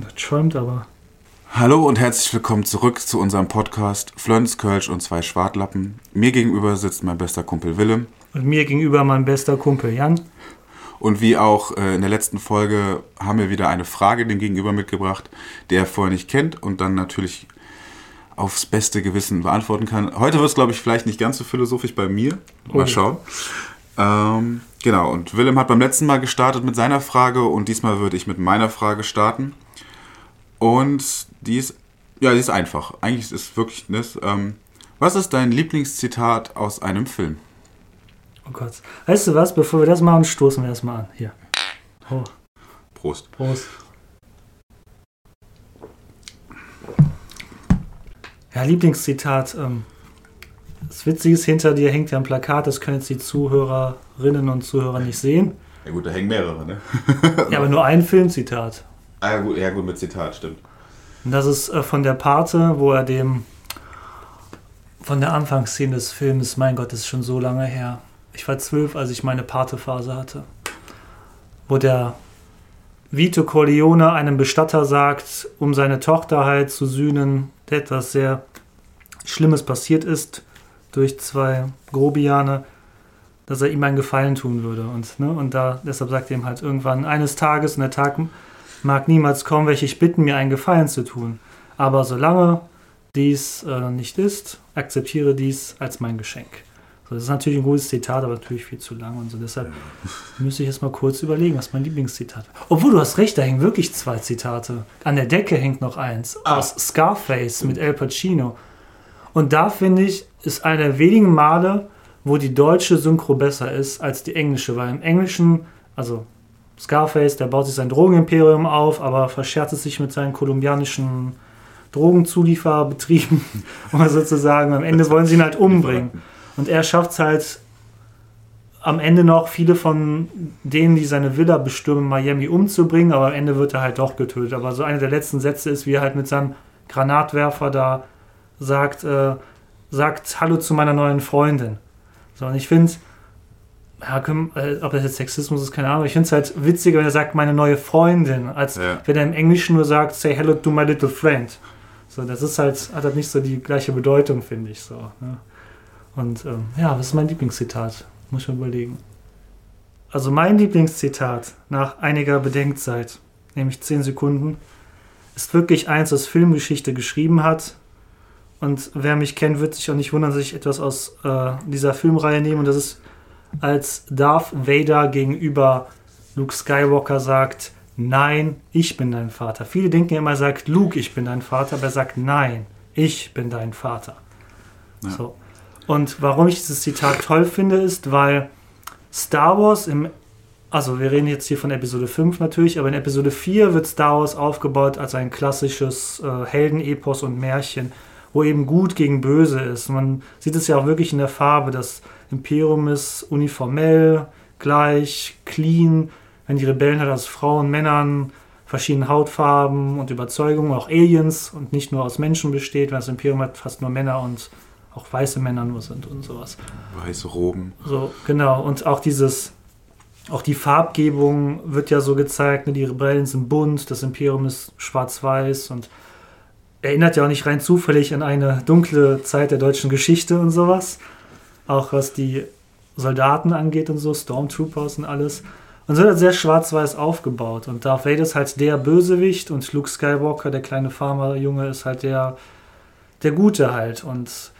Das schäumt aber. Hallo und herzlich willkommen zurück zu unserem Podcast Flönz, Kölsch und zwei Schwartlappen. Mir gegenüber sitzt mein bester Kumpel Willem. Und mir gegenüber mein bester Kumpel Jan. Und wie auch äh, in der letzten Folge haben wir wieder eine Frage dem Gegenüber mitgebracht, der er vorher nicht kennt und dann natürlich aufs beste Gewissen beantworten kann. Heute wird es, glaube ich, vielleicht nicht ganz so philosophisch bei mir. Mal Oh. schauen. Ähm, genau, und Willem hat beim letzten Mal gestartet mit seiner Frage und diesmal würde ich mit meiner Frage starten. Und die ist, ja, die ist einfach. Eigentlich ist es wirklich, das, ähm, was ist dein Lieblingszitat aus einem Film? Oh Gott. Weißt du was? Bevor wir das machen, stoßen wir erstmal an. Hier. Oh, Prost. Prost. Ja, Lieblingszitat. Ähm, das Witzige ist, hinter dir hängt ja ein Plakat, das können jetzt die Zuhörerinnen und Zuhörer nicht sehen. Ja gut, da hängen mehrere, ne? Ja, aber nur ein Filmzitat. Ah, ja gut, ja gut, mit Zitat, stimmt. Und das ist äh, von der Pate, wo er dem von der Anfangsszene des Films, mein Gott, das ist schon so lange her. Ich war zwölf, als ich meine Pate-Phase hatte. Wo der Vito Corleone einem Bestatter sagt, um seine Tochter halt zu sühnen, der etwas sehr Schlimmes passiert ist durch zwei Grobiane, dass er ihm einen Gefallen tun würde. Und, ne, und da, deshalb sagt er ihm halt irgendwann eines Tages, und der Tag mag niemals kommen, welche ich bitten, mir einen Gefallen zu tun. Aber solange dies äh, nicht ist, akzeptiere dies als mein Geschenk. So, das ist natürlich ein gutes Zitat, aber natürlich viel zu lang und so. Deshalb müsste ich jetzt mal kurz überlegen, was mein Lieblingszitat ist. Obwohl du hast recht, da hängen wirklich zwei Zitate. An der Decke hängt noch eins Ah. aus Scarface mit El Pacino. Und da finde ich, ist einer der wenigen Male, wo die deutsche Synchro besser ist als die englische, weil im Englischen, also Scarface, der baut sich sein Drogenimperium auf, aber verscherzt es sich mit seinen kolumbianischen Drogenzulieferbetrieben, um sozusagen. Am Ende wollen sie ihn halt umbringen. Und er schafft es halt am Ende noch, viele von denen, die seine Villa bestürmen, Miami umzubringen, aber am Ende wird er halt doch getötet. Aber so einer der letzten Sätze ist, wie er halt mit seinem Granatwerfer da sagt, äh, sagt Hallo zu meiner neuen Freundin. So, und ich finde, ja, äh, ob das jetzt Sexismus ist, keine Ahnung, ich finde es halt witziger, wenn er sagt, meine neue Freundin, als Ja. wenn er im Englischen nur sagt, say hello to my little friend. So, das ist halt, hat halt nicht so die gleiche Bedeutung, finde ich so. Ne? Und ähm, ja, was ist mein Lieblingszitat? Muss ich mal überlegen. Also mein Lieblingszitat nach einiger Bedenkzeit, nämlich 10 Sekunden, ist wirklich eins, das Filmgeschichte geschrieben hat. Und wer mich kennt, wird sich auch nicht wundern, dass ich etwas aus äh, dieser Filmreihe nehme. Und das ist, als Darth Vader gegenüber Luke Skywalker sagt, nein, ich bin dein Vater. Viele denken immer, er sagt, Luke, ich bin dein Vater, aber er sagt, nein, ich bin dein Vater. Ja. So. Und warum ich dieses Zitat toll finde, ist, weil Star Wars im, also wir reden jetzt hier von Episode 5 natürlich, aber in Episode 4 wird Star Wars aufgebaut als ein klassisches äh, Heldenepos und Märchen, wo eben gut gegen böse ist. Man sieht es ja auch wirklich in der Farbe, das Imperium ist uniformell, gleich, clean, wenn die Rebellen halt aus Frauen, Männern, verschiedenen Hautfarben und Überzeugungen, auch Aliens und nicht nur aus Menschen besteht, weil das Imperium halt fast nur Männer und auch weiße Männer nur sind und sowas. Weiße Roben. So, genau. Und auch dieses, auch die Farbgebung wird ja so gezeigt, ne? die Rebellen sind bunt, das Imperium ist schwarz-weiß und erinnert ja auch nicht rein zufällig an eine dunkle Zeit der deutschen Geschichte und sowas. Auch was die Soldaten angeht und so, Stormtroopers und alles. Und so wird sehr schwarz-weiß aufgebaut. Und Darth Vader ist halt der Bösewicht und Luke Skywalker, der kleine Farmerjunge, ist halt der, der Gute halt. Und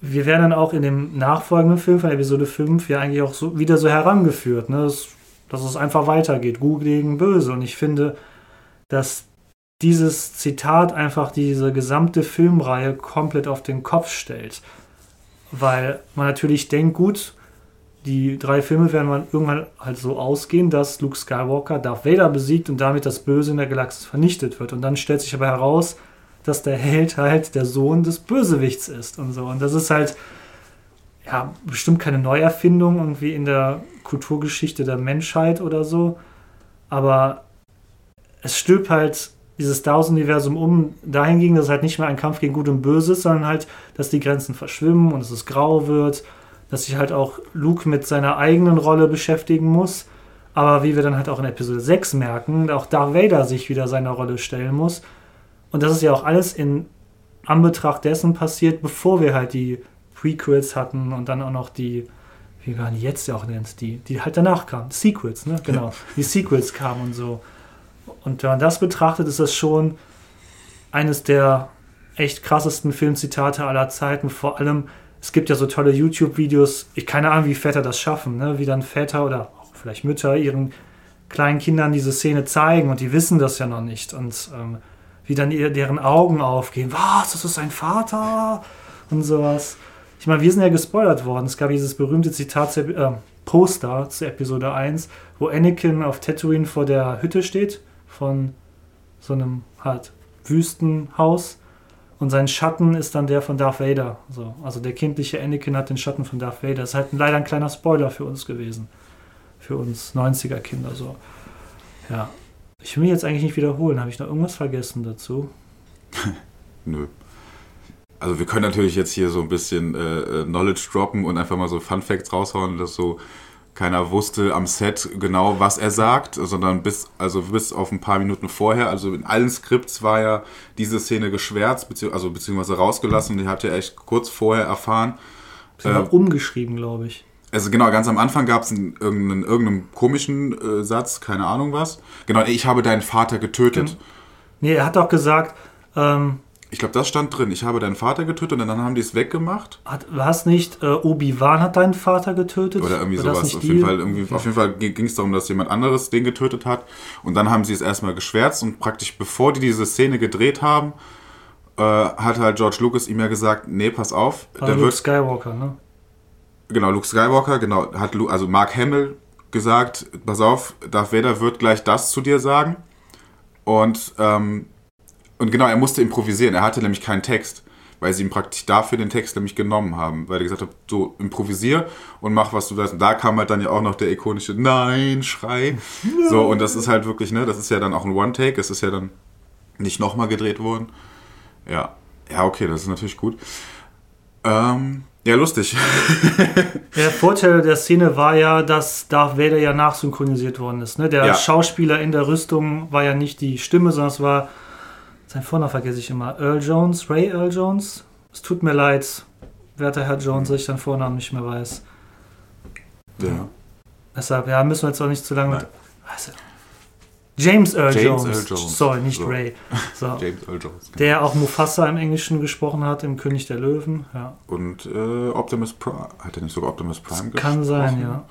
wir werden dann auch in dem nachfolgenden Film von Episode 5 ja eigentlich auch so wieder so herangeführt, ne? dass, dass es einfach weitergeht, gut gegen böse. Und ich finde, dass dieses Zitat einfach diese gesamte Filmreihe komplett auf den Kopf stellt. Weil man natürlich denkt, gut, die drei Filme werden man irgendwann halt so ausgehen, dass Luke Skywalker Darth Vader besiegt und damit das Böse in der Galaxis vernichtet wird. Und dann stellt sich aber heraus, dass der Held halt der Sohn des Bösewichts ist und so. Und das ist halt, ja, bestimmt keine Neuerfindung irgendwie in der Kulturgeschichte der Menschheit oder so. Aber es stirbt halt dieses Star Wars-Universum um dahingegen, dass es halt nicht mehr ein Kampf gegen Gut und Böse ist, sondern halt, dass die Grenzen verschwimmen und dass es grau wird, dass sich halt auch Luke mit seiner eigenen Rolle beschäftigen muss. Aber wie wir dann halt auch in Episode 6 merken, auch Darth Vader sich wieder seiner Rolle stellen muss. Und das ist ja auch alles in Anbetracht dessen passiert, bevor wir halt die Prequels hatten und dann auch noch die, wie man die jetzt ja auch nennt, die, die halt danach kamen. Sequels, ne? Genau. Die Sequels kamen und so. Und wenn man das betrachtet, ist das schon eines der echt krassesten Filmzitate aller Zeiten. Vor allem, es gibt ja so tolle YouTube-Videos, ich keine Ahnung, wie Väter das schaffen, ne? wie dann Väter oder auch vielleicht Mütter ihren kleinen Kindern diese Szene zeigen und die wissen das ja noch nicht. Und ähm, wie dann ihr, deren Augen aufgehen, was, das ist sein Vater und sowas. Ich meine, wir sind ja gespoilert worden. Es gab dieses berühmte Zitat, äh, Poster zu Episode 1, wo Anakin auf Tatooine vor der Hütte steht von so einem halt Wüstenhaus und sein Schatten ist dann der von Darth Vader. So, also der kindliche Anakin hat den Schatten von Darth Vader. Das ist halt leider ein kleiner Spoiler für uns gewesen. Für uns 90er-Kinder so. Ja. Ich will mich jetzt eigentlich nicht wiederholen. Habe ich noch irgendwas vergessen dazu? Nö. Also wir können natürlich jetzt hier so ein bisschen äh, äh, Knowledge droppen und einfach mal so Fun Facts raushauen, dass so keiner wusste am Set genau, was er sagt, sondern bis, also bis auf ein paar Minuten vorher, also in allen Skripts war ja diese Szene geschwärzt, bezieh also beziehungsweise rausgelassen und die habt ihr echt kurz vorher erfahren. Sie äh, umgeschrieben, glaube ich. Also genau, ganz am Anfang gab es irgendeinen, irgendeinen komischen äh, Satz, keine Ahnung was. Genau, ich habe deinen Vater getötet. Nee, er hat doch gesagt, ähm, ich glaube, das stand drin. Ich habe deinen Vater getötet und dann haben die es weggemacht. war es nicht, äh, Obi-Wan hat deinen Vater getötet? Oder irgendwie War sowas. Auf jeden, Fall, irgendwie, okay. auf jeden Fall ging es darum, dass jemand anderes den getötet hat. Und dann haben sie es erstmal geschwärzt und praktisch bevor die diese Szene gedreht haben, äh, hat halt George Lucas ihm ja gesagt, nee, pass auf. War der Luke wird, Skywalker, ne? Genau, Luke Skywalker, genau, hat also Mark Hamill gesagt, pass auf, Darth Vader wird gleich das zu dir sagen. Und ähm, und genau, er musste improvisieren. Er hatte nämlich keinen Text, weil sie ihm praktisch dafür den Text nämlich genommen haben. Weil er gesagt hat, so improvisier und mach, was du willst. Und da kam halt dann ja auch noch der ikonische Nein-Schrei. So, und das ist halt wirklich, ne, das ist ja dann auch ein One-Take. Es ist ja dann nicht nochmal gedreht worden. Ja. Ja, okay, das ist natürlich gut. Ähm, ja, lustig. der Vorteil der Szene war ja, dass Darth Vader ja nachsynchronisiert worden ist. Ne? Der ja. Schauspieler in der Rüstung war ja nicht die Stimme, sondern es war sein Vornamen vergesse ich immer. Earl Jones, Ray Earl Jones. Es tut mir leid, werter Herr Jones, dass ich deinen Vornamen nicht mehr weiß. Ja. Deshalb, ja, müssen wir jetzt auch nicht zu lange. Mit, James Earl James Jones. Earl Jones. Sorry, nicht so. Ray. So. James Earl Jones. Genau. Der auch Mufasa im Englischen gesprochen hat, im König der Löwen. Ja. Und äh, Optimus Prime. Hat er nicht sogar Optimus Prime gesprochen? Kann sein, ja.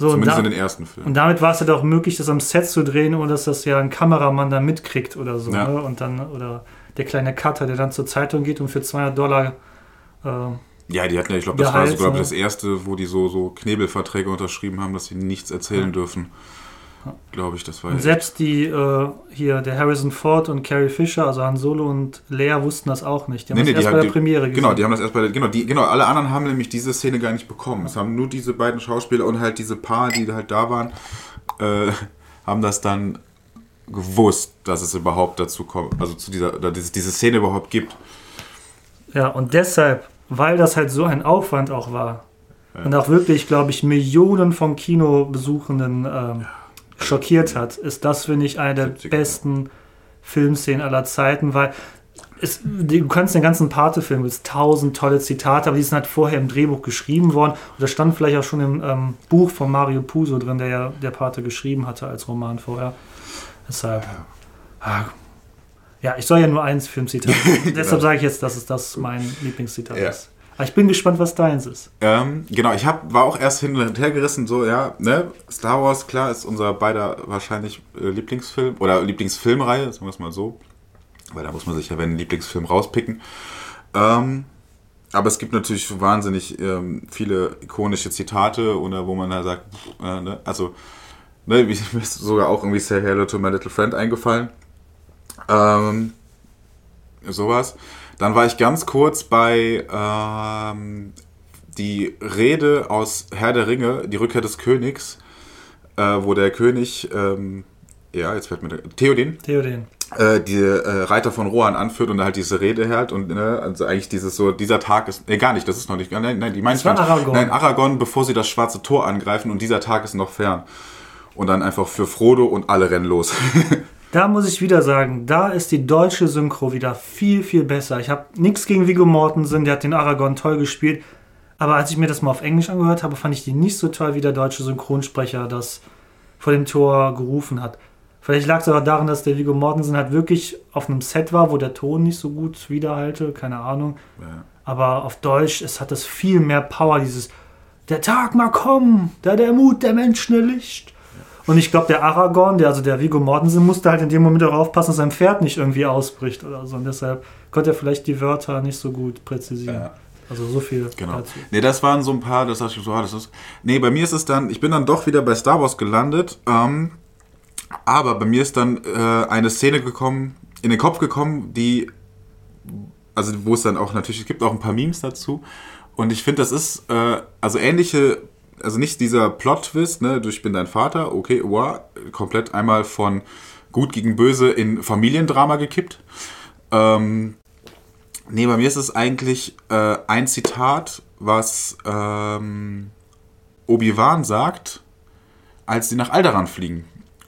So, Zumindest da, in den ersten Filmen. Und damit war es ja halt auch möglich, das am Set zu drehen, ohne dass das ja ein Kameramann da mitkriegt oder so. Ja. Ne? Und dann, oder der kleine Cutter, der dann zur Zeitung geht und für 200 Dollar. Äh, ja, die hatten ja, ich glaube, das war so, glaub, ne? das erste, wo die so, so Knebelverträge unterschrieben haben, dass sie nichts erzählen ja. dürfen. Glaube ich, das war. Und selbst die äh, hier, der Harrison Ford und Carrie Fisher, also Han Solo und Lea, wussten das auch nicht. Die haben nee, das nee, erst bei der Premiere gesehen. Genau, die haben das erst bei der. Genau, die, genau, alle anderen haben nämlich diese Szene gar nicht bekommen. Es haben nur diese beiden Schauspieler und halt diese Paar, die halt da waren, äh, haben das dann gewusst, dass es überhaupt dazu kommt, also zu dieser, oder diese, diese Szene überhaupt gibt. Ja, und deshalb, weil das halt so ein Aufwand auch war, ja. und auch wirklich, glaube ich, Millionen von Kinobesuchenden ähm, schockiert hat, ist das, finde ich, eine der besten Filmszenen aller Zeiten, weil es, du kannst den ganzen Pate-Film, es tausend tolle Zitate, aber die sind halt vorher im Drehbuch geschrieben worden. Und das stand vielleicht auch schon im ähm, Buch von Mario Puso drin, der ja der Pate geschrieben hatte als Roman vorher. Deshalb. Ah, ja, ich soll ja nur eins Filmzitat. Deshalb sage ich jetzt, dass es das mein Lieblingszitat ja. ist. Aber ich bin gespannt, was deins ist. Ähm, genau, ich hab, war auch erst hin und her gerissen, so, ja, ne? Star Wars, klar, ist unser beider wahrscheinlich äh, Lieblingsfilm oder Lieblingsfilmreihe, sagen wir es mal so. Weil da muss man sich ja wenn einen Lieblingsfilm rauspicken. Ähm, aber es gibt natürlich wahnsinnig ähm, viele ikonische Zitate, oder wo man da sagt, äh, ne? also, ne, mir ist sogar auch irgendwie Say Hello to My Little Friend eingefallen. Ähm, sowas. Dann war ich ganz kurz bei ähm, die Rede aus Herr der Ringe, die Rückkehr des Königs, äh, wo der König, ähm, ja, jetzt fällt mir der, Theoden. Theoden. Äh, die äh, Reiter von Rohan anführt und halt diese Rede hält und ne, also eigentlich dieses so, dieser Tag ist, nee, gar nicht, das ist noch nicht, nein, nein die meint Aragorn. Nein, Aragorn, bevor sie das schwarze Tor angreifen und dieser Tag ist noch fern. und dann einfach für Frodo und alle rennen los. Da muss ich wieder sagen, da ist die deutsche Synchro wieder viel, viel besser. Ich habe nichts gegen Viggo Mortensen, der hat den Aragorn toll gespielt. Aber als ich mir das mal auf Englisch angehört habe, fand ich die nicht so toll, wie der deutsche Synchronsprecher das vor dem Tor gerufen hat. Vielleicht lag es aber daran, dass der Viggo Mortensen halt wirklich auf einem Set war, wo der Ton nicht so gut widerhalte, keine Ahnung. Ja. Aber auf Deutsch, es hat das viel mehr Power, dieses Der Tag mal kommen, da der Mut der Menschen erlischt. Und ich glaube, der Aragorn, der, also der Viggo Mortensen, musste halt in dem Moment darauf aufpassen, dass sein Pferd nicht irgendwie ausbricht oder so. Und deshalb konnte er vielleicht die Wörter nicht so gut präzisieren. Ja. Also so viel genau. dazu. Nee, das waren so ein paar, das dachte ich so, ah, das ist. Nee, bei mir ist es dann, ich bin dann doch wieder bei Star Wars gelandet, ähm, aber bei mir ist dann äh, eine Szene gekommen, in den Kopf gekommen, die, also wo es dann auch natürlich, es gibt auch ein paar Memes dazu. Und ich finde, das ist, äh, also ähnliche also nicht dieser Plot-Twist, ne, du, ich bin dein Vater, okay, wow, komplett einmal von gut gegen böse in Familiendrama gekippt. Ähm, nee, bei mir ist es eigentlich äh, ein Zitat, was ähm, Obi-Wan sagt, als sie nach Alderaan fliegen.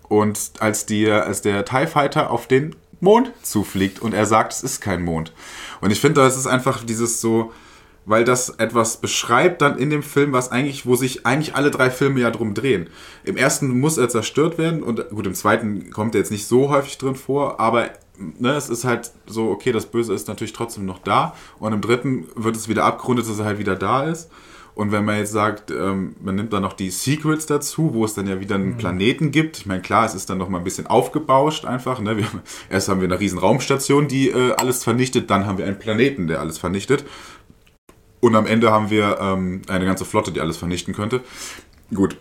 Und als, die, als der TIE Fighter auf den Mond zufliegt und er sagt, es ist kein Mond. Und ich finde, das ist einfach dieses so, weil das etwas beschreibt dann in dem Film, was eigentlich, wo sich eigentlich alle drei Filme ja drum drehen. Im ersten muss er zerstört werden und gut, im zweiten kommt er jetzt nicht so häufig drin vor, aber ne, es ist halt so, okay, das Böse ist natürlich trotzdem noch da und im dritten wird es wieder abgerundet, dass er halt wieder da ist. Und wenn man jetzt sagt, ähm, man nimmt dann noch die Secrets dazu, wo es dann ja wieder einen mhm. Planeten gibt. Ich meine, klar, es ist dann noch mal ein bisschen aufgebauscht einfach. Ne? Wir, erst haben wir eine riesen Raumstation, die äh, alles vernichtet, dann haben wir einen Planeten, der alles vernichtet. Und am Ende haben wir ähm, eine ganze Flotte, die alles vernichten könnte. Gut.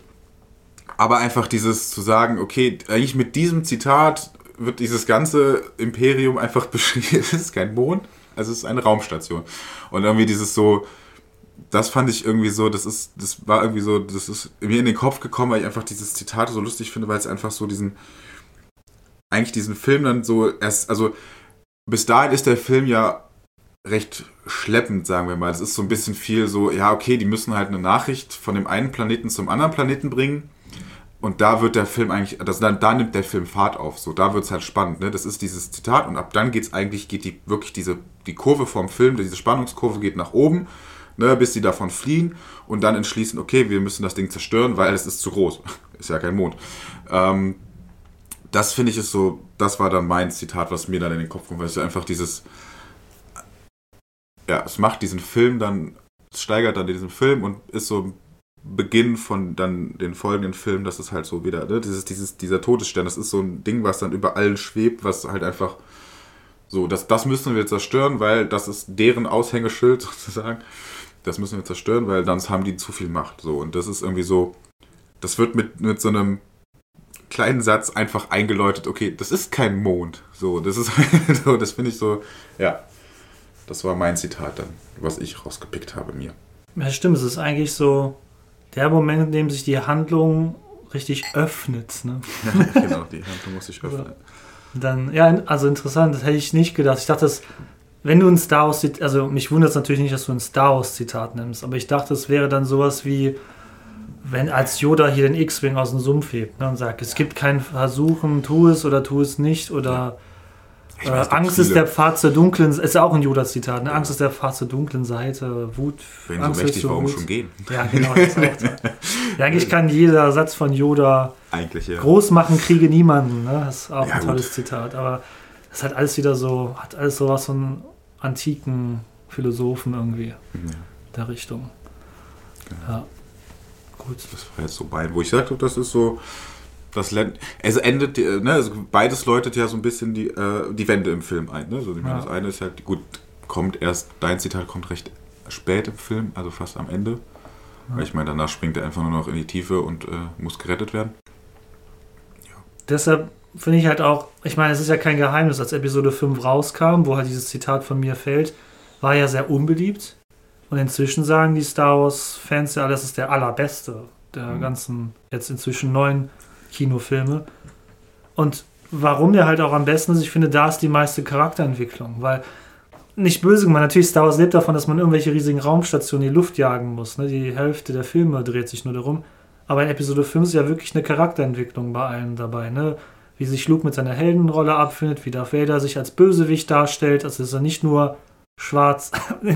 Aber einfach dieses zu sagen, okay, eigentlich mit diesem Zitat wird dieses ganze Imperium einfach beschrieben. es ist kein Mond, also es ist eine Raumstation. Und irgendwie dieses so, das fand ich irgendwie so, das ist, das war irgendwie so, das ist mir in den Kopf gekommen, weil ich einfach dieses Zitat so lustig finde, weil es einfach so diesen, eigentlich diesen Film dann so erst, also bis dahin ist der Film ja recht schleppend, sagen wir mal. Es ist so ein bisschen viel so, ja, okay, die müssen halt eine Nachricht von dem einen Planeten zum anderen Planeten bringen. Und da wird der Film eigentlich, das, da, da nimmt der Film Fahrt auf. So, da wird es halt spannend. Ne? Das ist dieses Zitat und ab dann geht es eigentlich, geht die wirklich diese, die Kurve vom Film, diese Spannungskurve geht nach oben, ne, bis sie davon fliehen und dann entschließen, okay, wir müssen das Ding zerstören, weil es ist zu groß. ist ja kein Mond. Ähm, das finde ich ist so, das war dann mein Zitat, was mir dann in den Kopf kommt, weil es einfach dieses, ja, es macht diesen Film dann, es steigert dann diesen Film und ist so Beginn von dann den folgenden Filmen, das ist halt so wieder, ne, dieses, dieses, dieser Todesstern, das ist so ein Ding, was dann über allen schwebt, was halt einfach so, das, das müssen wir zerstören, weil das ist deren Aushängeschild sozusagen. Das müssen wir zerstören, weil sonst haben die zu viel Macht. So, und das ist irgendwie so, das wird mit, mit so einem kleinen Satz einfach eingeläutet, okay, das ist kein Mond. So, das ist so, das finde ich so, ja, das war mein Zitat dann, was ich rausgepickt habe mir. Ja, stimmt. Es ist eigentlich so der Moment, in dem sich die Handlung richtig öffnet. Ne? Ja, genau, die Handlung muss sich öffnen. Dann, ja, also interessant, das hätte ich nicht gedacht. Ich dachte, dass, wenn du ein Star Wars, also mich wundert es natürlich nicht, dass du ein Star Wars Zitat nimmst, aber ich dachte, es wäre dann sowas wie, wenn als Yoda hier den X-Wing aus dem Sumpf hebt ne, und sagt, es gibt kein Versuchen, tu es oder tu es nicht oder. Ja äh, Angst ist der Pfad zur dunklen, ist ja auch ein Judas-Zitat, ne? Ja. Angst ist der Pfad zur dunklen Seite, Wut. Wenn Angst so mächtig, warum schon gehen? Ja, genau. Das ja, eigentlich kann jeder Satz von Yoda eigentlich, ja. groß machen, kriege niemanden. Ne? Das ist auch ja, ein tolles gut. Zitat. Aber es hat alles wieder so, hat alles so was von antiken Philosophen irgendwie ja. der Richtung. Ja. Gut. Das war jetzt so beide, wo ich sagte, das ist so das Land, es endet, ne, also beides läutet ja so ein bisschen die, äh, die Wende im Film ein. Ne? Also ich meine, ja. das eine ist halt, gut, kommt erst, dein Zitat kommt recht spät im Film, also fast am Ende. Ja. Weil ich meine, danach springt er einfach nur noch in die Tiefe und äh, muss gerettet werden. Ja. Deshalb finde ich halt auch, ich meine, es ist ja kein Geheimnis, als Episode 5 rauskam, wo halt dieses Zitat von mir fällt, war ja sehr unbeliebt. Und inzwischen sagen die Star Wars-Fans ja, das ist der allerbeste der mhm. ganzen, jetzt inzwischen neun Kinofilme. Und warum der halt auch am besten ist, ich finde, da ist die meiste Charakterentwicklung, weil nicht böse gemeint, natürlich Star Wars lebt davon, dass man irgendwelche riesigen Raumstationen in die Luft jagen muss. Ne? Die Hälfte der Filme dreht sich nur darum. Aber in Episode 5 ist ja wirklich eine Charakterentwicklung bei allen dabei, ne? Wie sich Luke mit seiner Heldenrolle abfindet, wie Darth Vader sich als Bösewicht darstellt. Also ist er nicht nur schwarz,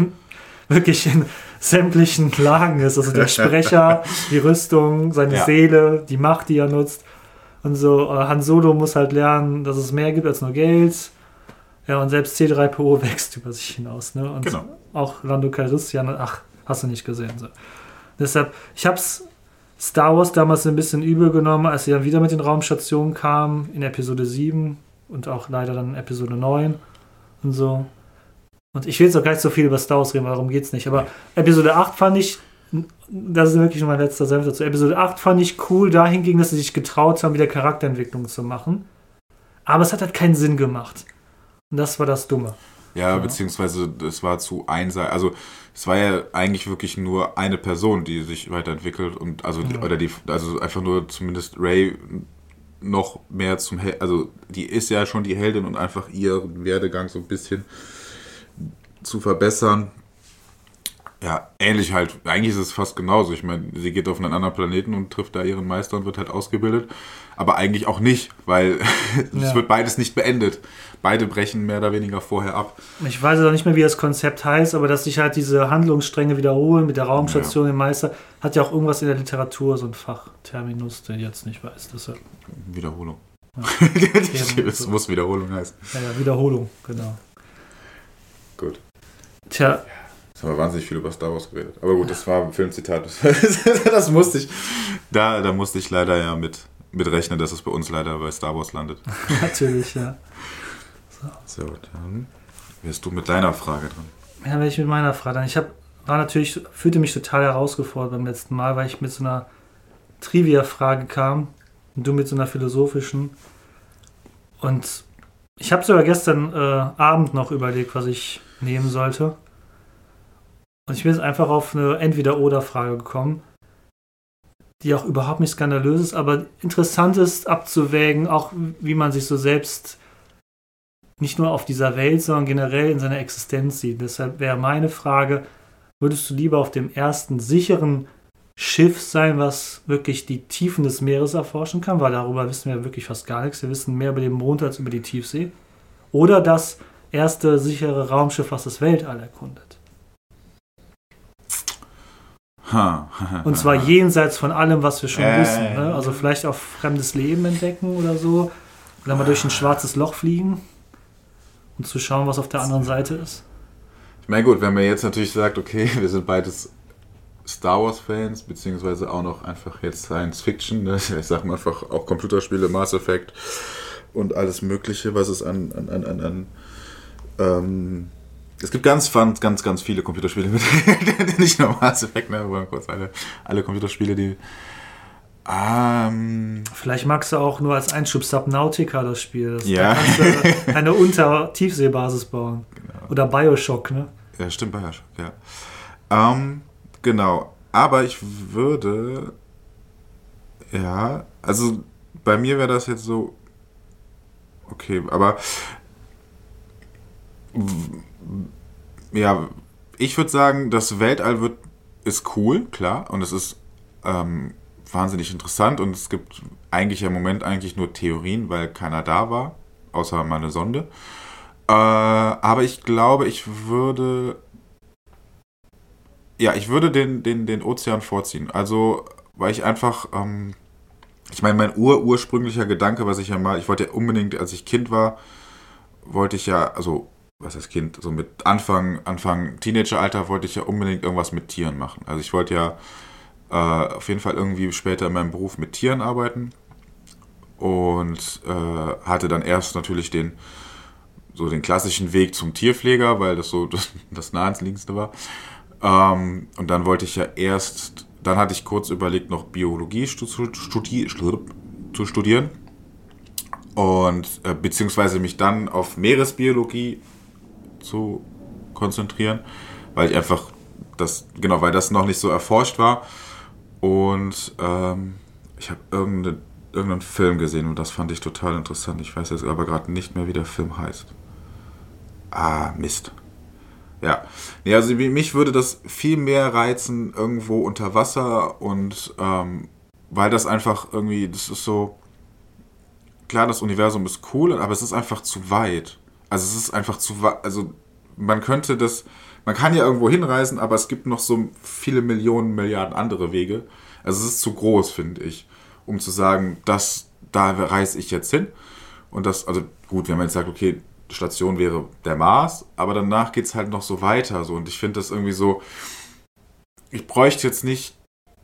wirklich in sämtlichen Lagen ist. Also der Sprecher, die Rüstung, seine ja. Seele, die Macht, die er nutzt. Und so, äh, Han Solo muss halt lernen, dass es mehr gibt als nur Geld. Ja, und selbst C3PO wächst über sich hinaus. Ne? Und genau. auch Lando Calrissian, ach, hast du nicht gesehen. So. Deshalb, ich hab's Star Wars damals ein bisschen übel genommen, als sie dann wieder mit den Raumstationen kamen, in Episode 7 und auch leider dann in Episode 9 und so. Und ich will jetzt auch gar nicht so viel über Star Wars reden, darum geht es nicht. Aber Episode 8 fand ich, das ist wirklich schon mein letzter Senf dazu. Episode 8 fand ich cool dahingegen, dass sie sich getraut haben, wieder Charakterentwicklung zu machen. Aber es hat halt keinen Sinn gemacht. Und das war das Dumme. Ja, ja. beziehungsweise es war zu einseitig. Also es war ja eigentlich wirklich nur eine Person, die sich weiterentwickelt und also ja. oder die also einfach nur zumindest Ray noch mehr zum Hel also die ist ja schon die Heldin und einfach ihr Werdegang so ein bisschen zu verbessern. Ja, ähnlich halt. Eigentlich ist es fast genauso. Ich meine, sie geht auf einen anderen Planeten und trifft da ihren Meister und wird halt ausgebildet. Aber eigentlich auch nicht, weil es ja. wird beides nicht beendet. Beide brechen mehr oder weniger vorher ab. Ich weiß auch nicht mehr, wie das Konzept heißt, aber dass sich halt diese Handlungsstränge wiederholen mit der Raumstation, ja. dem Meister, hat ja auch irgendwas in der Literatur, so ein Fachterminus, den ich jetzt nicht weiß. Deshalb. Wiederholung. Ja. es muss Wiederholung heißen. Ja, ja, Wiederholung, genau. Tja. Jetzt haben wir wahnsinnig viel über Star Wars geredet. Aber gut, das war ein Filmzitat. das musste ich. Da, da musste ich leider ja mit, mit rechnen, dass es bei uns leider bei Star Wars landet. Natürlich, ja. So. so, dann wärst du mit deiner Frage dran. Ja, wäre ich mit meiner Frage dran. Ich hab, war natürlich, fühlte mich total herausgefordert beim letzten Mal, weil ich mit so einer Trivia-Frage kam und du mit so einer philosophischen. Und ich habe sogar gestern äh, Abend noch überlegt, was ich nehmen sollte. Und ich bin jetzt einfach auf eine Entweder-Oder-Frage gekommen, die auch überhaupt nicht skandalös ist, aber interessant ist abzuwägen, auch wie man sich so selbst nicht nur auf dieser Welt, sondern generell in seiner Existenz sieht. Deshalb wäre meine Frage, würdest du lieber auf dem ersten sicheren Schiff sein, was wirklich die Tiefen des Meeres erforschen kann, weil darüber wissen wir wirklich fast gar nichts. Wir wissen mehr über den Mond als über die Tiefsee. Oder das erste sichere Raumschiff, was das Weltall erkundet. Und zwar jenseits von allem, was wir schon äh, wissen. Ne? Also vielleicht auch fremdes Leben entdecken oder so. Oder mal durch ein schwarzes Loch fliegen und zu schauen, was auf der anderen Seite ist. Ich meine, gut, wenn man jetzt natürlich sagt, okay, wir sind beides Star Wars-Fans, beziehungsweise auch noch einfach jetzt Science Fiction, ne? ich sag mal einfach auch Computerspiele, Mass Effect und alles Mögliche, was es an, an, an, an, an ähm, es gibt ganz, ganz, ganz viele Computerspiele mit, nicht nur Mass Effect, ne, aber kurz alle, alle Computerspiele, die. Ähm, Vielleicht magst du auch nur als Einschub Subnautica das Spiel. Das, ja. Da kannst du eine Unter-Tiefseebasis bauen. Genau. Oder Bioshock, ne? Ja, stimmt, Bioshock, ja. Ähm, genau. Aber ich würde. Ja, also bei mir wäre das jetzt so. Okay, aber ja, ich würde sagen, das Weltall wird, ist cool, klar, und es ist ähm, wahnsinnig interessant und es gibt eigentlich im Moment eigentlich nur Theorien, weil keiner da war, außer meine Sonde. Äh, aber ich glaube, ich würde ja, ich würde den, den, den Ozean vorziehen. Also, weil ich einfach, ähm, ich meine, mein ur ursprünglicher Gedanke, was ich ja mal, ich wollte ja unbedingt, als ich Kind war, wollte ich ja, also was heißt Kind, so mit Anfang, Anfang Teenageralter wollte ich ja unbedingt irgendwas mit Tieren machen. Also ich wollte ja äh, auf jeden Fall irgendwie später in meinem Beruf mit Tieren arbeiten und äh, hatte dann erst natürlich den so den klassischen Weg zum Tierpfleger, weil das so das, das naheliegendste war. Ähm, und dann wollte ich ja erst, dann hatte ich kurz überlegt, noch Biologie studi zu studieren und äh, beziehungsweise mich dann auf Meeresbiologie zu konzentrieren, weil ich einfach das, genau, weil das noch nicht so erforscht war. Und ähm, ich habe irgendeine, irgendeinen Film gesehen und das fand ich total interessant. Ich weiß jetzt aber gerade nicht mehr, wie der Film heißt. Ah, Mist. Ja. Nee, also mich würde das viel mehr reizen, irgendwo unter Wasser und ähm, weil das einfach irgendwie, das ist so, klar, das Universum ist cool, aber es ist einfach zu weit. Also es ist einfach zu also man könnte das, man kann ja irgendwo hinreisen, aber es gibt noch so viele Millionen, Milliarden andere Wege. Also es ist zu groß, finde ich, um zu sagen, das, da reise ich jetzt hin. Und das, also gut, wenn man jetzt sagt, okay, Station wäre der Mars, aber danach geht es halt noch so weiter. So. Und ich finde das irgendwie so, ich bräuchte jetzt nicht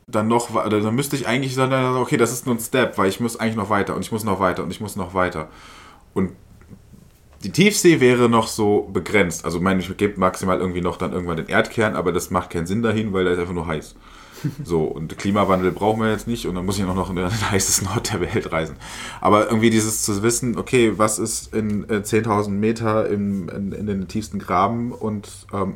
dann noch, oder dann müsste ich eigentlich sagen, okay, das ist nur ein Step, weil ich muss eigentlich noch weiter und ich muss noch weiter und ich muss noch weiter. Und die Tiefsee wäre noch so begrenzt. Also, meine ich gebe maximal irgendwie noch dann irgendwann den Erdkern, aber das macht keinen Sinn dahin, weil der ist einfach nur heiß. So, und Klimawandel brauchen wir jetzt nicht und dann muss ich auch noch in den heißesten Ort der Welt reisen. Aber irgendwie dieses zu wissen, okay, was ist in äh, 10.000 Meter in, in, in, den tiefsten Graben und ähm,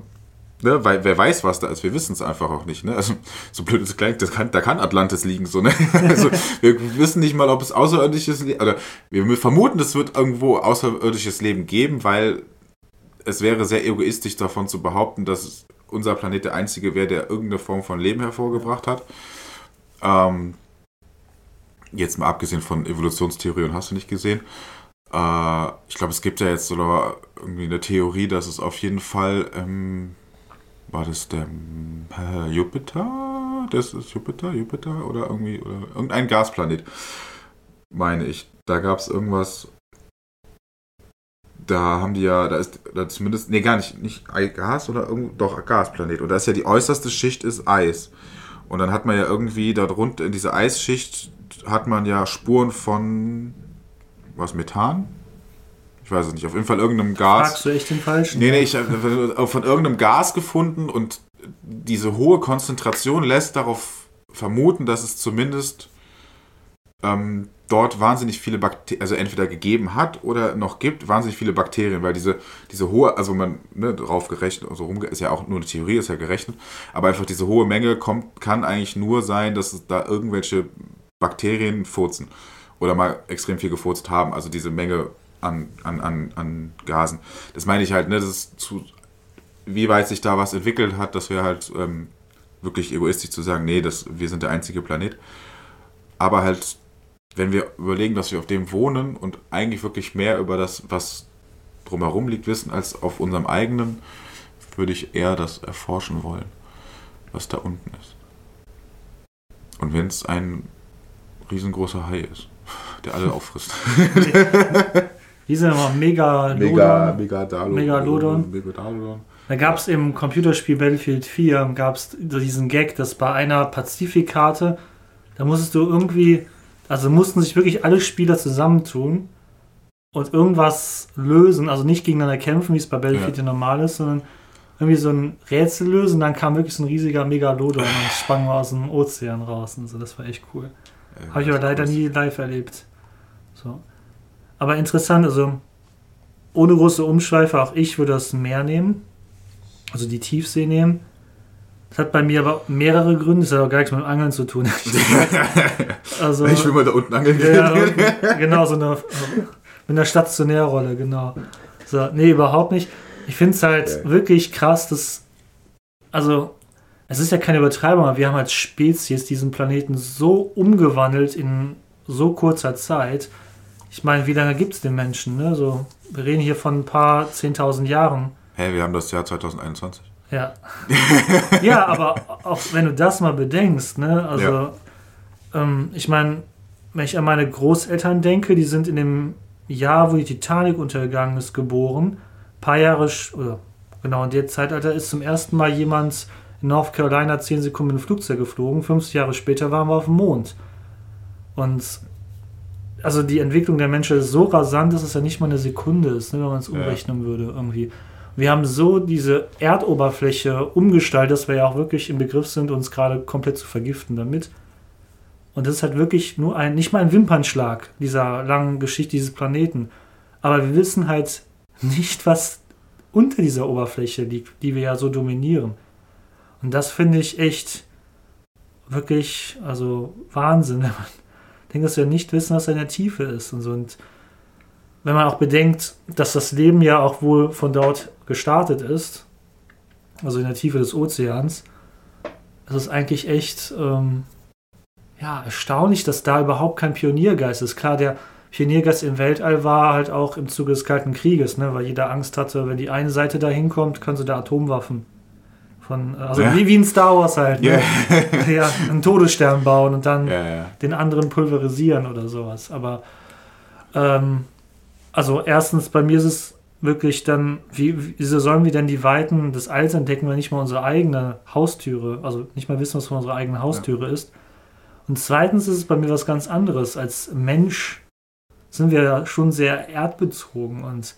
Ne, weil wer weiß, was da ist, wir wissen es einfach auch nicht. Ne? Also, so blöd es klingt, das kann, da kann Atlantis liegen. So, ne? also, wir wissen nicht mal, ob es außerirdisches Leben, oder wir vermuten, es wird irgendwo außerirdisches Leben geben, weil es wäre sehr egoistisch davon zu behaupten, dass unser Planet der einzige wäre, der irgendeine Form von Leben hervorgebracht hat. Ähm, jetzt mal abgesehen von Evolutionstheorien hast du nicht gesehen. Äh, ich glaube, es gibt ja jetzt sogar irgendwie eine Theorie, dass es auf jeden Fall ähm, war das der äh, Jupiter? Das ist Jupiter, Jupiter oder irgendwie oder irgendein Gasplanet, meine ich. Da gab es irgendwas. Da haben die ja, da ist da zumindest, nee, gar nicht, nicht Gas oder irgend, doch Gasplanet. Und da ist ja die äußerste Schicht ist Eis. Und dann hat man ja irgendwie darunter in dieser Eisschicht hat man ja Spuren von was Methan? Ich weiß es nicht, auf jeden Fall irgendeinem Gas. Fragst du echt den falschen? Nee, nee, ich habe von irgendeinem Gas gefunden und diese hohe Konzentration lässt darauf vermuten, dass es zumindest ähm, dort wahnsinnig viele Bakterien, also entweder gegeben hat oder noch gibt, wahnsinnig viele Bakterien, weil diese, diese hohe, also man ne, drauf gerechnet, also rum, ist ja auch nur eine Theorie, ist ja gerechnet, aber einfach diese hohe Menge kommt, kann eigentlich nur sein, dass es da irgendwelche Bakterien furzen oder mal extrem viel gefurzt haben, also diese Menge an, an, an, an Gasen. Das meine ich halt, ne, das ist zu, wie weit sich da was entwickelt hat, das wäre halt ähm, wirklich egoistisch zu sagen, nee, das, wir sind der einzige Planet. Aber halt, wenn wir überlegen, dass wir auf dem wohnen und eigentlich wirklich mehr über das, was drumherum liegt, wissen, als auf unserem eigenen, würde ich eher das erforschen wollen, was da unten ist. Und wenn es ein riesengroßer Hai ist, der alle auffrisst. Wie sind immer Megalodon. Mega, Megadalodon. Megalodon. Megalodon. Da gab es im Computerspiel Battlefield 4 gab's diesen Gag, dass bei einer Pazifikkarte, da musstest du irgendwie, also mussten sich wirklich alle Spieler zusammentun und irgendwas lösen, also nicht gegeneinander kämpfen, wie es bei Battlefield ja. normal ist, sondern irgendwie so ein Rätsel lösen, dann kam wirklich so ein riesiger Megalodon und sprang aus dem Ozean raus und so, das war echt cool. Ja, Habe ich aber leider nie live erlebt. So. Aber interessant, also ohne große Umschweife, auch ich würde das Meer nehmen, also die Tiefsee nehmen. Das hat bei mir aber mehrere Gründe, das hat aber gar nichts mit dem Angeln zu tun. also, ich will mal da unten angeln gehen. Ja, genau, so eine, mit einer Stationärrolle, genau. So, nee, überhaupt nicht. Ich finde es halt ja. wirklich krass, dass, also, es ist ja keine Übertreibung, aber wir haben als Spezies diesen Planeten so umgewandelt in so kurzer Zeit ich meine, wie lange gibt es den Menschen? Ne? So, wir reden hier von ein paar 10.000 Jahren. Hey, wir haben das Jahr 2021. Ja. ja, aber auch wenn du das mal bedenkst, ne? Also, ja. ähm, ich meine, wenn ich an meine Großeltern denke, die sind in dem Jahr, wo die Titanic untergegangen ist, geboren. Ein paar Jahre, oder genau in der Zeitalter ist zum ersten Mal jemand in North Carolina 10 Sekunden mit dem Flugzeug geflogen. 50 Jahre später waren wir auf dem Mond. Und also die Entwicklung der Menschen ist so rasant, dass es ja nicht mal eine Sekunde ist, ne, wenn man es umrechnen ja. würde irgendwie. Wir haben so diese Erdoberfläche umgestaltet, dass wir ja auch wirklich im Begriff sind, uns gerade komplett zu vergiften damit. Und das ist halt wirklich nur ein, nicht mal ein Wimpernschlag dieser langen Geschichte dieses Planeten. Aber wir wissen halt nicht, was unter dieser Oberfläche liegt, die wir ja so dominieren. Und das finde ich echt wirklich, also Wahnsinn, wenn man denke, dass wir nicht wissen, was in der Tiefe ist und so. Und wenn man auch bedenkt, dass das Leben ja auch wohl von dort gestartet ist, also in der Tiefe des Ozeans, ist es eigentlich echt ähm, ja, erstaunlich, dass da überhaupt kein Pioniergeist ist. Klar, der Pioniergeist im Weltall war halt auch im Zuge des Kalten Krieges, ne, weil jeder Angst hatte, wenn die eine Seite da hinkommt, können sie da Atomwaffen von, also ja. wie, wie in Star Wars halt, ne? yeah. ja, einen Todesstern bauen und dann ja, ja. den anderen pulverisieren oder sowas. Aber ähm, also erstens, bei mir ist es wirklich dann, wie, wieso sollen wir denn die Weiten des Alls entdecken, wenn nicht mal unsere eigene Haustüre, also nicht mal wissen, was von unserer eigenen Haustüre ist. Und zweitens ist es bei mir was ganz anderes. Als Mensch sind wir schon sehr erdbezogen und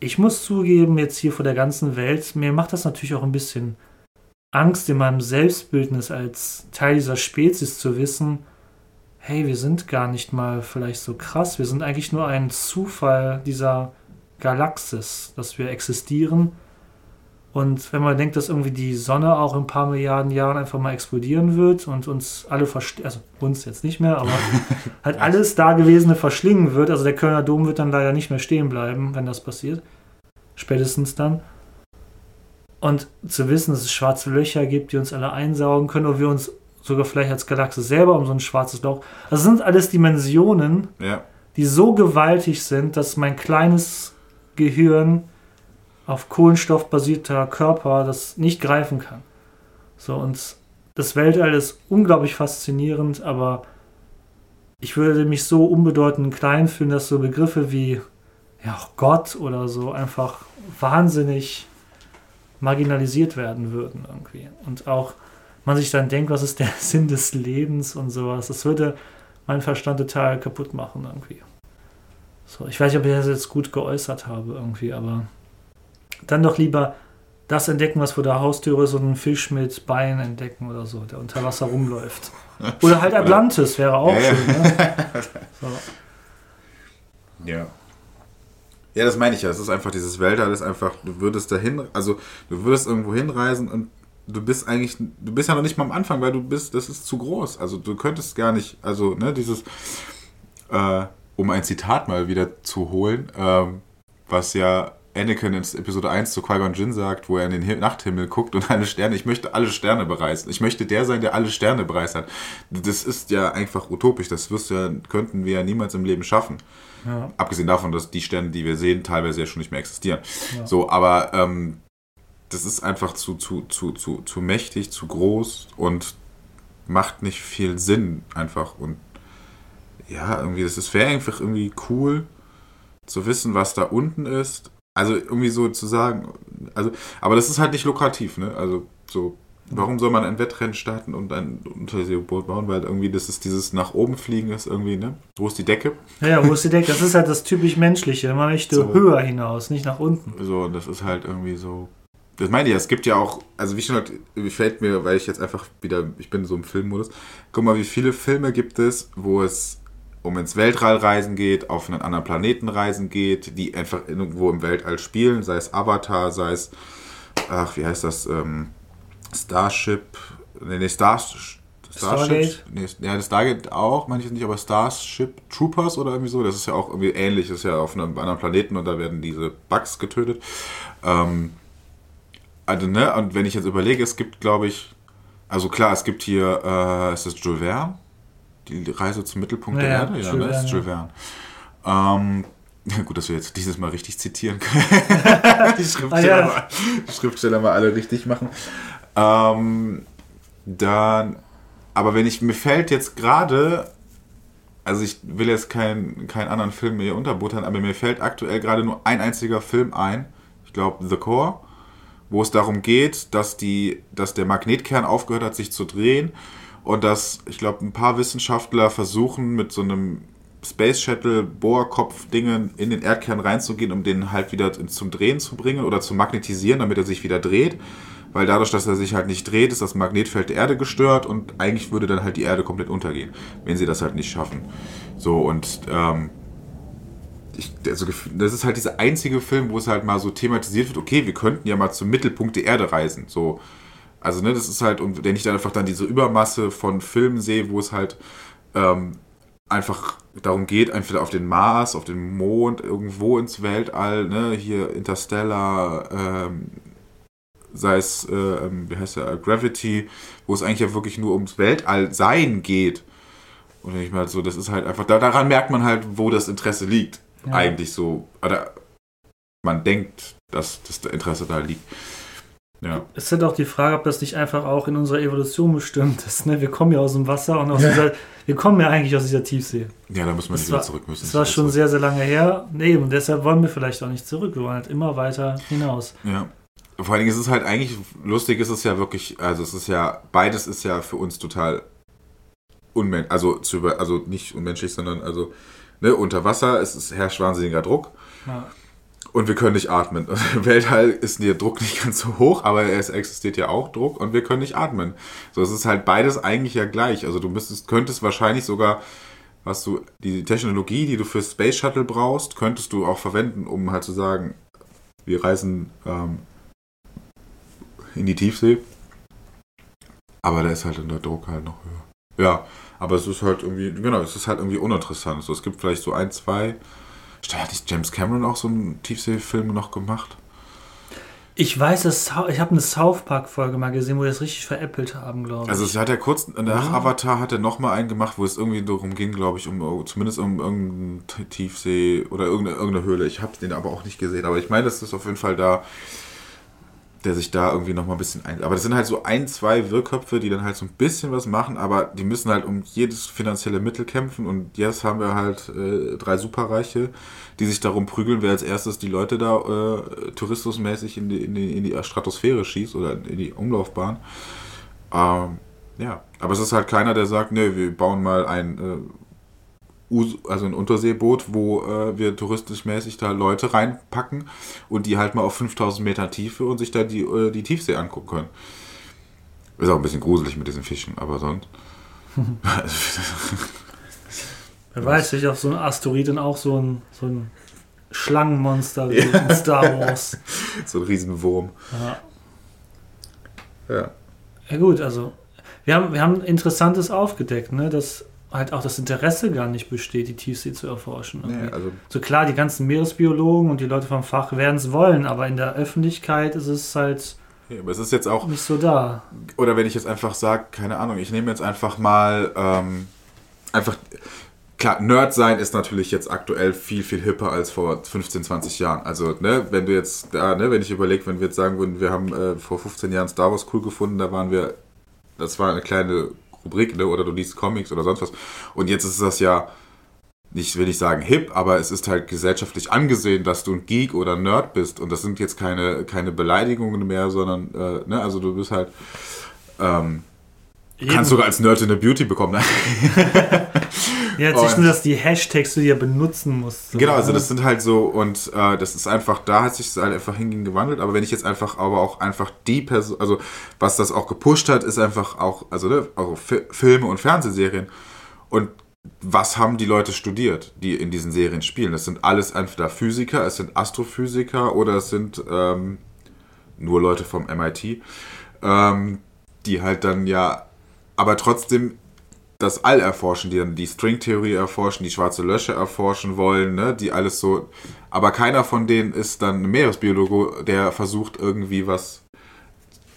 ich muss zugeben, jetzt hier vor der ganzen Welt, mir macht das natürlich auch ein bisschen Angst in meinem Selbstbildnis als Teil dieser Spezies zu wissen, hey, wir sind gar nicht mal vielleicht so krass, wir sind eigentlich nur ein Zufall dieser Galaxis, dass wir existieren und wenn man denkt, dass irgendwie die Sonne auch in ein paar Milliarden Jahren einfach mal explodieren wird und uns alle verstehen, also uns jetzt nicht mehr, aber halt alles Dagewesene verschlingen wird, also der Kölner Dom wird dann leider nicht mehr stehen bleiben, wenn das passiert. Spätestens dann. Und zu wissen, dass es schwarze Löcher gibt, die uns alle einsaugen können, oder wir uns sogar vielleicht als Galaxie selber um so ein schwarzes Loch. Also sind alles Dimensionen, ja. die so gewaltig sind, dass mein kleines Gehirn auf Kohlenstoff basierter Körper das nicht greifen kann. So, und das Weltall ist unglaublich faszinierend, aber ich würde mich so unbedeutend klein fühlen, dass so Begriffe wie ja, Gott oder so einfach wahnsinnig marginalisiert werden würden irgendwie. Und auch man sich dann denkt, was ist der Sinn des Lebens und sowas. Das würde meinen Verstand total kaputt machen irgendwie. So, ich weiß nicht, ob ich das jetzt gut geäußert habe irgendwie, aber dann doch lieber das entdecken, was vor der Haustür ist, und einen Fisch mit Beinen entdecken oder so, der unter Wasser rumläuft. Oder halt Atlantis wäre auch ja, schön. Ne? So. Ja. Ja, das meine ich ja. Es ist einfach dieses Weltall ist einfach, du würdest dahin, also du würdest irgendwo hinreisen und du bist eigentlich, du bist ja noch nicht mal am Anfang, weil du bist, das ist zu groß. Also du könntest gar nicht, also ne, dieses, äh, um ein Zitat mal wieder zu holen, ähm, was ja Anakin in Episode 1 zu Qui-Gon Jinn sagt, wo er in den Nachthimmel guckt und alle Sterne, ich möchte alle Sterne bereisen. Ich möchte der sein, der alle Sterne bereist hat. Das ist ja einfach utopisch. Das wirst ja, könnten wir ja niemals im Leben schaffen. Ja. Abgesehen davon, dass die Sterne, die wir sehen, teilweise ja schon nicht mehr existieren. Ja. So, aber ähm, das ist einfach zu, zu, zu, zu, zu mächtig, zu groß und macht nicht viel Sinn einfach. Und ja, irgendwie, das wäre einfach irgendwie cool zu wissen, was da unten ist also irgendwie so zu sagen, also, aber das ist halt nicht lukrativ, ne? Also so, warum soll man ein Wettrennen starten und ein Unterseeboot bauen? Weil irgendwie das ist dieses nach oben fliegen ist irgendwie, ne? Wo ist die Decke? Ja, wo ist die Decke? Das ist halt das typisch Menschliche. Man möchte so. höher hinaus, nicht nach unten. So, das ist halt irgendwie so. Das meine ich ja, es gibt ja auch, also wie schon wie fällt mir, weil ich jetzt einfach wieder, ich bin so im Filmmodus, guck mal, wie viele Filme gibt es, wo es um ins Weltall reisen geht, auf einen anderen Planeten reisen geht, die einfach irgendwo im Weltall spielen, sei es Avatar, sei es, ach, wie heißt das, ähm, Starship, nee, nee Star, Starship, nee, ja, das Stargate auch, manches nicht, aber Starship Troopers oder irgendwie so, das ist ja auch irgendwie ähnlich, das ist ja auf einem anderen Planeten und da werden diese Bugs getötet. Ähm, also, ne, und wenn ich jetzt überlege, es gibt, glaube ich, also klar, es gibt hier, äh, ist das Jules Verne? Die Reise zum Mittelpunkt ja, der Erde? Ja, ne? ist Jules Verne. Ähm, gut, dass wir jetzt dieses Mal richtig zitieren können. die, Schriftsteller ah, ja. mal, die Schriftsteller mal alle richtig machen. Ähm, dann, aber wenn ich, mir fällt jetzt gerade, also ich will jetzt keinen kein anderen Film mehr unterbuttern, aber mir fällt aktuell gerade nur ein einziger Film ein. Ich glaube, The Core, wo es darum geht, dass, die, dass der Magnetkern aufgehört hat, sich zu drehen und dass, ich glaube, ein paar Wissenschaftler versuchen, mit so einem Space Shuttle Bohrkopf-Dingen in den Erdkern reinzugehen, um den halt wieder zum Drehen zu bringen oder zu magnetisieren, damit er sich wieder dreht. Weil dadurch, dass er sich halt nicht dreht, ist das Magnetfeld der Erde gestört und eigentlich würde dann halt die Erde komplett untergehen, wenn sie das halt nicht schaffen. So und ähm, ich, also, das ist halt dieser einzige Film, wo es halt mal so thematisiert wird, okay, wir könnten ja mal zum Mittelpunkt der Erde reisen. So, also, ne, das ist halt, und wenn ich dann einfach dann diese Übermasse von Filmen sehe, wo es halt ähm, einfach darum geht, entweder auf den Mars, auf den Mond, irgendwo ins Weltall, ne, hier Interstellar, ähm, sei es, äh, ähm, wie heißt der, Gravity, wo es eigentlich ja wirklich nur ums Weltall-Sein geht. Und ich mal so, das ist halt einfach, da, daran merkt man halt, wo das Interesse liegt. Ja. Eigentlich so. Oder man denkt, dass das Interesse da liegt. Ja. Es ist halt auch die Frage, ob das nicht einfach auch in unserer Evolution bestimmt ist. Ne? Wir kommen ja aus dem Wasser und aus ja. dieser, wir kommen ja eigentlich aus dieser Tiefsee. Ja, da muss man nicht wieder zurück müssen. Das war schon sehr, sehr lange her. Nee, und deshalb wollen wir vielleicht auch nicht zurück. Wir wollen halt immer weiter hinaus. Ja. Vor allen Dingen ist es halt eigentlich, lustig ist es ja wirklich, also es ist ja, beides ist ja für uns total unmenschlich, also, zu also nicht unmenschlich, sondern also ne, unter Wasser, es ist, herrscht wahnsinniger Druck. Ja. Und wir können nicht atmen. Im Weltall ist der Druck nicht ganz so hoch, aber es existiert ja auch Druck und wir können nicht atmen. So, es ist halt beides eigentlich ja gleich. Also du müsstest, könntest wahrscheinlich sogar, was du, die Technologie, die du für Space Shuttle brauchst, könntest du auch verwenden, um halt zu sagen, wir reisen ähm, in die Tiefsee. Aber da ist halt der Druck halt noch höher. Ja, aber es ist halt irgendwie, genau, es ist halt irgendwie uninteressant. So, es gibt vielleicht so ein, zwei. Hat nicht James Cameron auch so einen Tiefseefilm noch gemacht? Ich weiß, dass ich habe eine South Park Folge mal gesehen, wo die das richtig veräppelt haben, glaube ich. Also es hat er kurz nach Avatar hat er noch mal einen gemacht, wo es irgendwie darum ging, glaube ich, um zumindest um irgendeinen Tiefsee oder irgendeine, irgendeine Höhle. Ich habe den aber auch nicht gesehen, aber ich meine, das ist auf jeden Fall da der sich da irgendwie nochmal ein bisschen ein. Aber das sind halt so ein, zwei Wirrköpfe, die dann halt so ein bisschen was machen, aber die müssen halt um jedes finanzielle Mittel kämpfen. Und jetzt haben wir halt äh, drei Superreiche, die sich darum prügeln, wer als erstes die Leute da äh, tourismusmäßig in die, in, die, in die Stratosphäre schießt oder in die Umlaufbahn. Ähm, ja, aber es ist halt keiner, der sagt, ne, wir bauen mal ein äh, also ein Unterseeboot, wo äh, wir touristischmäßig da Leute reinpacken und die halt mal auf 5000 Meter Tiefe und sich da die, äh, die Tiefsee angucken können. Ist auch ein bisschen gruselig mit diesen Fischen, aber sonst. Wer weiß, ich auf so ein Asteroid dann auch so ein, so ein Schlangenmonster wie ja. in Star Wars. so ein Riesenwurm. Ja. Ja. Ja, gut, also wir haben, wir haben Interessantes aufgedeckt, ne? dass halt auch das Interesse gar nicht besteht, die Tiefsee zu erforschen. Nee, also so klar, die ganzen Meeresbiologen und die Leute vom Fach werden es wollen, aber in der Öffentlichkeit ist es halt ja, aber es ist jetzt auch nicht so da. Oder wenn ich jetzt einfach sage, keine Ahnung, ich nehme jetzt einfach mal ähm, einfach klar, Nerd sein ist natürlich jetzt aktuell viel, viel hipper als vor 15, 20 Jahren. Also, ne, wenn du jetzt da, ne, wenn ich überlege, wenn wir jetzt sagen würden, wir haben äh, vor 15 Jahren Star Wars cool gefunden, da waren wir, das war eine kleine Rubrik, ne? oder du liest Comics oder sonst was. Und jetzt ist das ja, nicht will ich sagen hip, aber es ist halt gesellschaftlich angesehen, dass du ein Geek oder ein Nerd bist. Und das sind jetzt keine, keine Beleidigungen mehr, sondern, äh, ne, also du bist halt, ähm, kannst sogar als Nerd in der Beauty bekommen. Ja, jetzt nicht nur, dass die Hashtags du ja benutzen musst. So. Genau, also das sind halt so, und äh, das ist einfach, da hat sich das halt einfach hingegen gewandelt, aber wenn ich jetzt einfach, aber auch einfach die Person, also was das auch gepusht hat, ist einfach auch, also ne, auch Filme und Fernsehserien. Und was haben die Leute studiert, die in diesen Serien spielen? Das sind alles entweder Physiker, es sind Astrophysiker oder es sind ähm, nur Leute vom MIT, ähm, die halt dann ja, aber trotzdem das All erforschen, die dann die Stringtheorie erforschen, die schwarze Löcher erforschen wollen, ne, die alles so. Aber keiner von denen ist dann ein Meeresbiologe, der versucht irgendwie was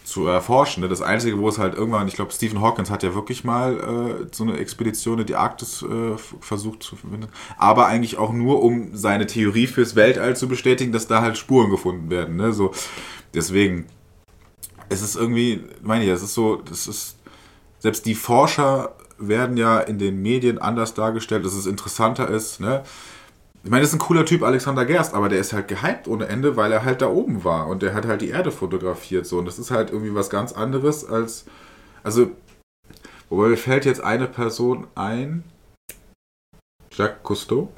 zu erforschen. Ne? Das Einzige, wo es halt irgendwann, ich glaube, Stephen Hawkins hat ja wirklich mal äh, so eine Expedition in die Arktis äh, versucht zu finden. Aber eigentlich auch nur, um seine Theorie fürs Weltall zu bestätigen, dass da halt Spuren gefunden werden. Ne? So, deswegen, es ist irgendwie, meine ich, es ist so, das ist, selbst die Forscher werden ja in den Medien anders dargestellt, dass es interessanter ist. Ne? Ich meine, das ist ein cooler Typ, Alexander Gerst, aber der ist halt gehypt ohne Ende, weil er halt da oben war und der hat halt die Erde fotografiert. So. Und das ist halt irgendwie was ganz anderes als. Also, wobei mir fällt jetzt eine Person ein. Jacques Cousteau.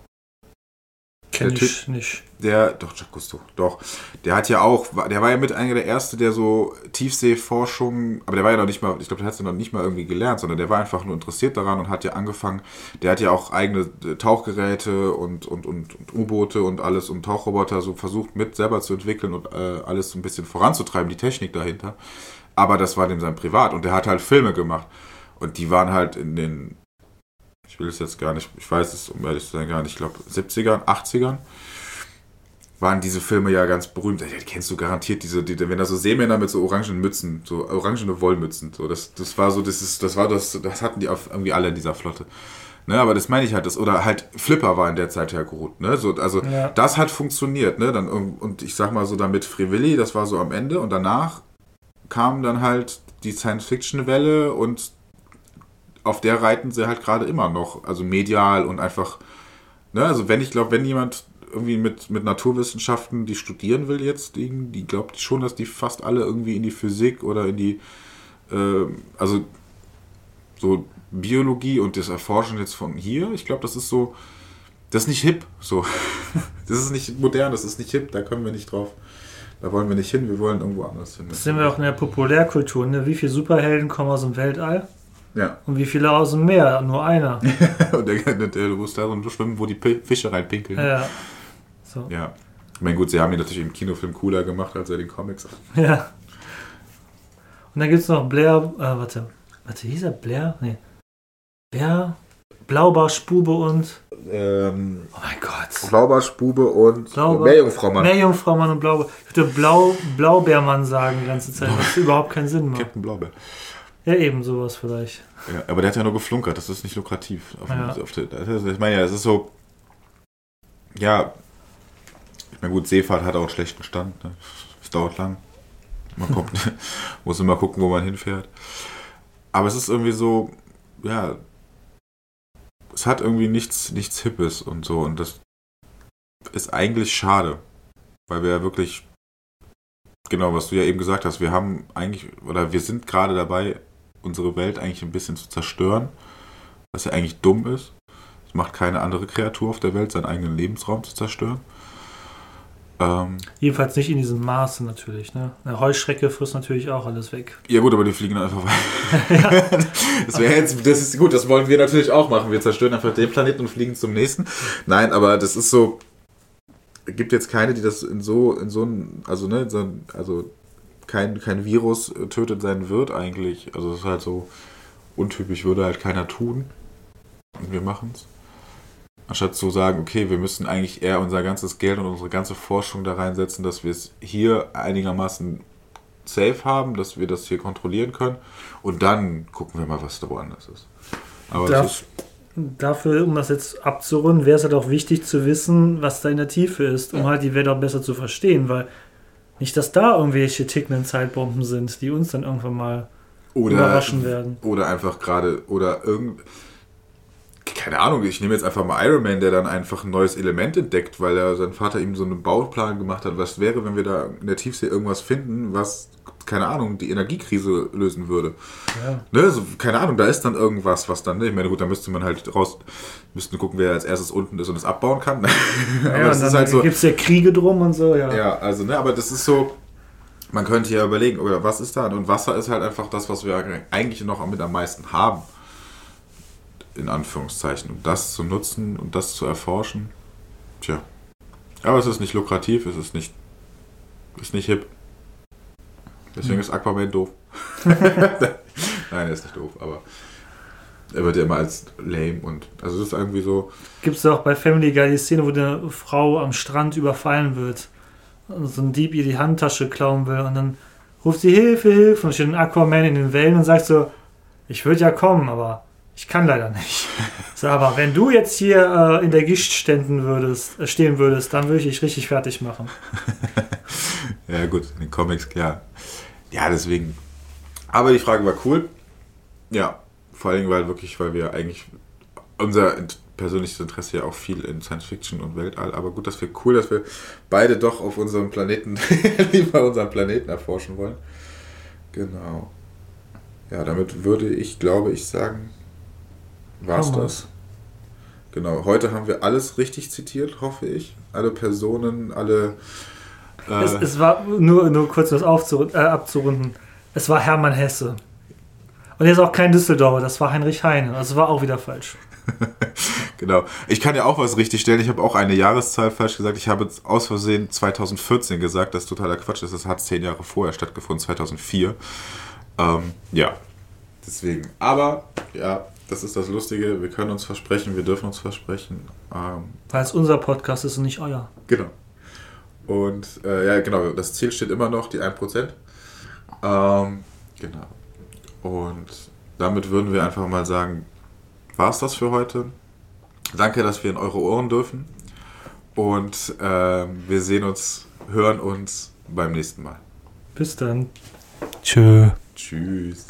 Kenn ich typ, nicht. Der, doch, Jacques Cousteau, doch. Der hat ja auch, der war ja mit einer der Erste, der so Tiefseeforschung, aber der war ja noch nicht mal, ich glaube, der hat es ja noch nicht mal irgendwie gelernt, sondern der war einfach nur interessiert daran und hat ja angefangen, der hat ja auch eigene äh, Tauchgeräte und, und, und, und U-Boote und alles und Tauchroboter so versucht mit selber zu entwickeln und äh, alles so ein bisschen voranzutreiben, die Technik dahinter. Aber das war dem sein Privat und der hat halt Filme gemacht. Und die waren halt in den ich will es jetzt gar nicht, ich weiß es, um ehrlich zu sein, gar nicht, ich glaube 70ern, 80ern, waren diese Filme ja ganz berühmt. Ja, die kennst du garantiert, diese, die, wenn da so Seemänner mit so orangen Mützen, so orangene Wollmützen, so, das, das war so, das ist, das war das, das hatten die auf irgendwie alle in dieser Flotte. Ne, aber das meine ich halt, das, oder halt Flipper war in der Zeit ja gut, ne? So, also Ja. das hat funktioniert, ne? Dann, und ich sag mal so damit Free Willy, das war so am Ende und danach kam dann halt die Science-Fiction-Welle und auf der reiten sie halt gerade immer noch, also medial und einfach, ne, also wenn ich glaube, wenn jemand irgendwie mit, mit Naturwissenschaften, die studieren will jetzt, die, die glaubt schon, dass die fast alle irgendwie in die Physik oder in die, äh, also so Biologie und das Erforschen jetzt von hier, ich glaube, das ist so, das ist nicht hip, so. Das ist nicht modern, das ist nicht hip, da können wir nicht drauf, da wollen wir nicht hin, wir wollen irgendwo anders hin. Das sind wir auch in der Populärkultur. Ne? Wie viele Superhelden kommen aus dem Weltall Ja. und wie viele aus dem Meer? Nur einer. Und der, der, der muss da schwimmen, wo die Fische reinpinkeln. ja. So. Ja. Ich meine, gut, sie haben ihn natürlich im Kinofilm cooler gemacht, als er den Comics. Ja. Und dann gibt es noch Blair, äh, warte, warte, hieß er Blair? Nee. Blair, Blaubarschbube und, Ähm, oh mein Gott. Blaubarschbube und Blaubar- Meerjungfraumann. Meerjungfraumann und Blaubeer. Ich würde Blau, Blaubeermann sagen die ganze Zeit, was überhaupt keinen Sinn macht. Captain Blaubeer. Ja, eben sowas vielleicht. Ja, aber der hat ja nur geflunkert, das ist nicht lukrativ. Auf, Ja. auf der, ist, ich meine ja, es ist so. Ja. Ich meine, gut, Seefahrt hat auch einen schlechten Stand. Ne? Es dauert lang. Man kommt, muss immer gucken, wo man hinfährt. Aber es ist irgendwie so, ja. Es hat irgendwie nichts, nichts Hippes und so. Und das ist eigentlich schade. Weil wir ja wirklich. Genau, was du ja eben gesagt hast, wir haben eigentlich, oder wir sind gerade dabei, unsere Welt eigentlich ein bisschen zu zerstören, was ja eigentlich dumm ist. Es macht keine andere Kreatur auf der Welt, seinen eigenen Lebensraum zu zerstören. Ähm, Jedenfalls nicht in diesem Maße natürlich. Ne? Eine Heuschrecke frisst natürlich auch alles weg. ja gut, aber die fliegen dann einfach weiter. das wäre jetzt, das ist gut, das wollen wir natürlich auch machen. Wir zerstören einfach den Planeten und fliegen zum nächsten. Nein, aber das ist so, es gibt jetzt keine, die das in so, in so ein, also ne, so, also kein, kein Virus äh, tötet seinen Wirt eigentlich. Also es ist halt so untypisch, würde halt keiner tun. Und wir machen es. Anstatt zu sagen, okay, wir müssen eigentlich eher unser ganzes Geld und unsere ganze Forschung da reinsetzen, dass wir es hier einigermaßen safe haben, dass wir das hier kontrollieren können. Und dann gucken wir mal, was da woanders ist. Aber das ist, Dafür, um das jetzt abzurunden, wäre es halt auch wichtig zu wissen, was da in der Tiefe ist, um halt die Welt auch besser zu verstehen, weil nicht, dass da irgendwelche tickenden Zeitbomben sind, die uns dann irgendwann mal oder, überraschen werden. oder einfach gerade, oder irgend, keine Ahnung, ich nehme jetzt einfach mal Iron Man, der dann einfach ein neues Element entdeckt, weil er sein Vater ihm so einen Bauplan gemacht hat. Was wäre, wenn wir da in der Tiefsee irgendwas finden, was, keine Ahnung, die Energiekrise lösen würde? Ja. Ne, so, keine Ahnung, da ist dann irgendwas, was dann, ne, ich meine, gut, da müsste man halt raus, müssten gucken, wer als erstes unten ist und es abbauen kann. aber ja, das und ist dann halt so, gibt es ja Kriege drum und so, ja. ja, also, ne, aber das ist so, man könnte ja überlegen, oder was ist da? Und Wasser ist halt einfach das, was wir eigentlich noch mit am meisten haben. In Anführungszeichen. Um das zu nutzen und das zu erforschen. Tja. Aber es ist nicht lukrativ, es ist nicht, ist nicht hip. Deswegen Hm. ist Aquaman doof. Nein, er ist nicht doof, aber er wird ja immer als lame und, also es ist irgendwie so, Gibt es auch bei Family Guy die Szene, wo eine Frau am Strand überfallen wird und so ein Dieb ihr die Handtasche klauen will und dann ruft sie Hilfe, Hilfe und steht ein Aquaman in den Wellen und sagt so, ich würde ja kommen, aber ich kann leider nicht. So, aber wenn du jetzt hier äh, in der Gischt ständen würdest, äh, stehen würdest, dann würde ich dich richtig fertig machen. Ja, gut, in den Comics, klar. Ja, deswegen. Aber die Frage war cool. Ja, vor allem, weil wirklich, weil wir eigentlich unser persönliches Interesse ja auch viel in Science Fiction und Weltall. Aber gut, dass wir cool, dass wir beide doch auf unserem Planeten, lieber unseren Planeten erforschen wollen. Genau. Ja, damit würde ich, glaube ich, sagen, war's Haben das. Genau, heute haben wir alles richtig zitiert, hoffe ich. Alle Personen, alle. Äh, Es, es war nur, nur kurz was aufzu, äh, abzurunden. Es war Hermann Hesse. Und er ist auch kein Düsseldorfer, das war Heinrich Heine. Das war auch wieder falsch. Genau. Ich kann ja auch was richtig stellen. Ich habe auch eine Jahreszahl falsch gesagt. Ich habe aus Versehen 2014 gesagt. Das ist totaler Quatsch. Das hat zehn Jahre vorher stattgefunden, 2004. Ähm, ja. Deswegen. Aber, ja, das ist das Lustige. Wir können uns versprechen, wir dürfen uns versprechen. Ähm, Weil es unser Podcast ist und nicht euer. genau. Und äh, ja, genau, das Ziel steht immer noch, die 1%. Ähm, genau. Und damit würden wir einfach mal sagen, war es das für heute. Danke, dass wir in eure Ohren dürfen. Und äh, wir sehen uns, hören uns beim nächsten Mal. Bis dann. Tschö. Tschüss.